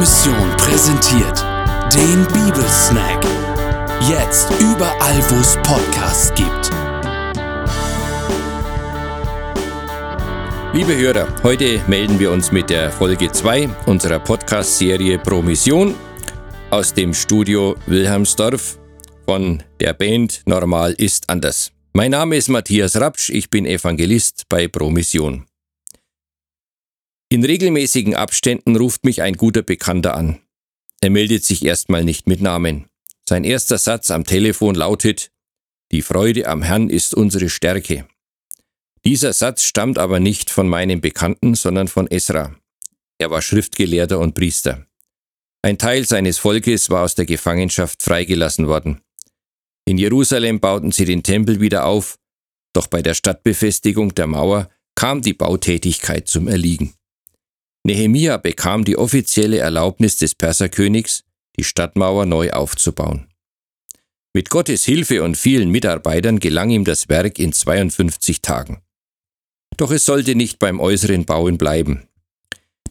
Promission präsentiert den Bibelsnack. Jetzt überall, wo es Podcasts gibt. Liebe Hörer, heute melden wir uns mit der Folge 2 unserer Podcast-Serie Promission aus dem Studio Wilhelmsdorf von der Band Normal ist anders. Mein Name ist Matthias Rapsch, ich bin Evangelist bei Promission. In regelmäßigen Abständen ruft mich ein guter Bekannter an. Er meldet sich erstmal nicht mit Namen. Sein erster Satz am Telefon lautet, Die Freude am Herrn ist unsere Stärke. Dieser Satz stammt aber nicht von meinem Bekannten, sondern von Esra. Er war Schriftgelehrter und Priester. Ein Teil seines Volkes war aus der Gefangenschaft freigelassen worden. In Jerusalem bauten sie den Tempel wieder auf, doch bei der Stadtbefestigung der Mauer kam die Bautätigkeit zum Erliegen. Nehemia bekam die offizielle Erlaubnis des Perserkönigs, die Stadtmauer neu aufzubauen. Mit Gottes Hilfe und vielen Mitarbeitern gelang ihm das Werk in 52 Tagen. Doch es sollte nicht beim äußeren Bauen bleiben.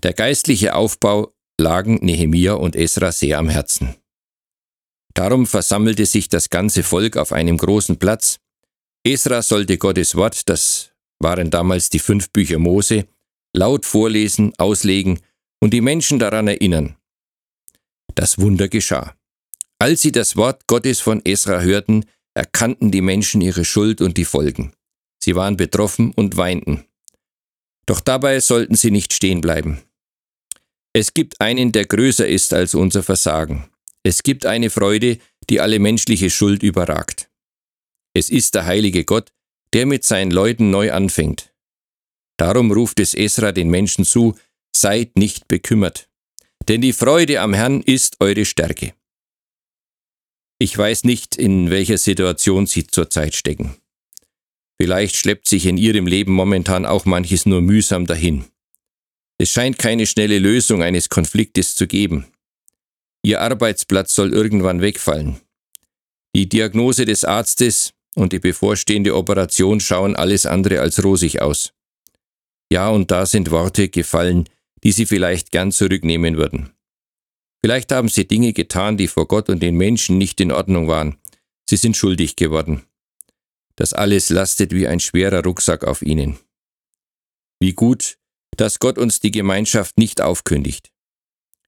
Der geistliche Aufbau lagen Nehemia und Esra sehr am Herzen. Darum versammelte sich das ganze Volk auf einem großen Platz. Esra sollte Gottes Wort, das waren damals die fünf Bücher Mose, laut vorlesen, auslegen und die Menschen daran erinnern. Das Wunder geschah. Als sie das Wort Gottes von Esra hörten, erkannten die Menschen ihre Schuld und die Folgen. Sie waren betroffen und weinten. Doch dabei sollten sie nicht stehen bleiben. Es gibt einen, der größer ist als unser Versagen. Es gibt eine Freude, die alle menschliche Schuld überragt. Es ist der heilige Gott, der mit seinen Leuten neu anfängt. Darum ruft es Esra den Menschen zu, seid nicht bekümmert, denn die Freude am Herrn ist eure Stärke. Ich weiß nicht, in welcher Situation Sie zurzeit stecken. Vielleicht schleppt sich in Ihrem Leben momentan auch manches nur mühsam dahin. Es scheint keine schnelle Lösung eines Konfliktes zu geben. Ihr Arbeitsplatz soll irgendwann wegfallen. Die Diagnose des Arztes und die bevorstehende Operation schauen alles andere als rosig aus. Ja, und da sind Worte gefallen, die Sie vielleicht gern zurücknehmen würden. Vielleicht haben Sie Dinge getan, die vor Gott und den Menschen nicht in Ordnung waren. Sie sind schuldig geworden. Das alles lastet wie ein schwerer Rucksack auf Ihnen. Wie gut, dass Gott uns die Gemeinschaft nicht aufkündigt.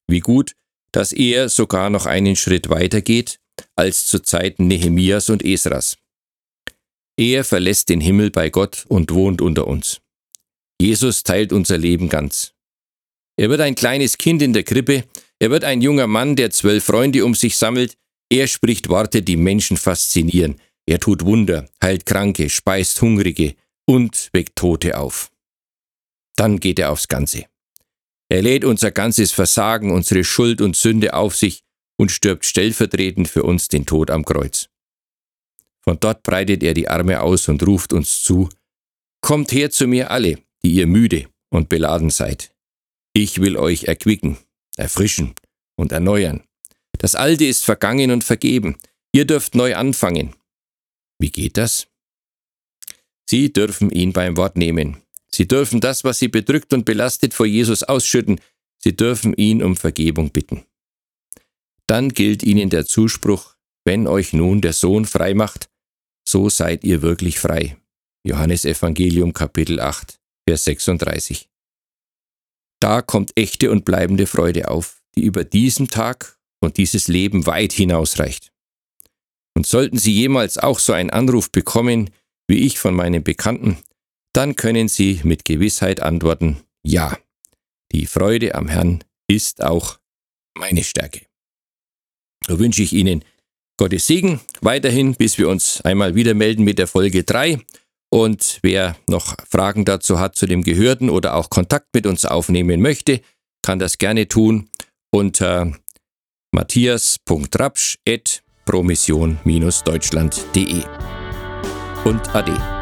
Wie gut, dass er sogar noch einen Schritt weiter geht als zu Zeiten Nehemias und Esras. Er verlässt den Himmel bei Gott und wohnt unter uns. Jesus teilt unser Leben ganz. Er wird ein kleines Kind in der Krippe, er wird ein junger Mann, der zwölf Freunde um sich sammelt, er spricht Worte, die Menschen faszinieren, er tut Wunder, heilt Kranke, speist Hungrige und weckt Tote auf. Dann geht er aufs Ganze. Er lädt unser ganzes Versagen, unsere Schuld und Sünde auf sich und stirbt stellvertretend für uns den Tod am Kreuz. Von dort breitet er die Arme aus und ruft uns zu, Kommt her zu mir alle, die ihr müde und beladen seid. Ich will euch erquicken, erfrischen und erneuern. Das Alte ist vergangen und vergeben. Ihr dürft neu anfangen. Wie geht das? Sie dürfen ihn beim Wort nehmen. Sie dürfen das, was sie bedrückt und belastet, vor Jesus ausschütten. Sie dürfen ihn um Vergebung bitten. Dann gilt ihnen der Zuspruch, wenn euch nun der Sohn frei macht, so seid ihr wirklich frei. Johannes Evangelium Kapitel 8, Vers 36. Da kommt echte und bleibende Freude auf, die über diesen Tag und dieses Leben weit hinausreicht. Und sollten Sie jemals auch so einen Anruf bekommen, wie ich von meinen Bekannten, dann können Sie mit Gewissheit antworten, ja, die Freude am Herrn ist auch meine Stärke. So wünsche ich Ihnen Gottes Segen weiterhin, bis wir uns einmal wieder melden mit der Folge 3 und wer noch Fragen dazu hat zu dem Gehörten oder auch Kontakt mit uns aufnehmen möchte, kann das gerne tun unter matthias.rapsch.promission-deutschland.de. Und ade.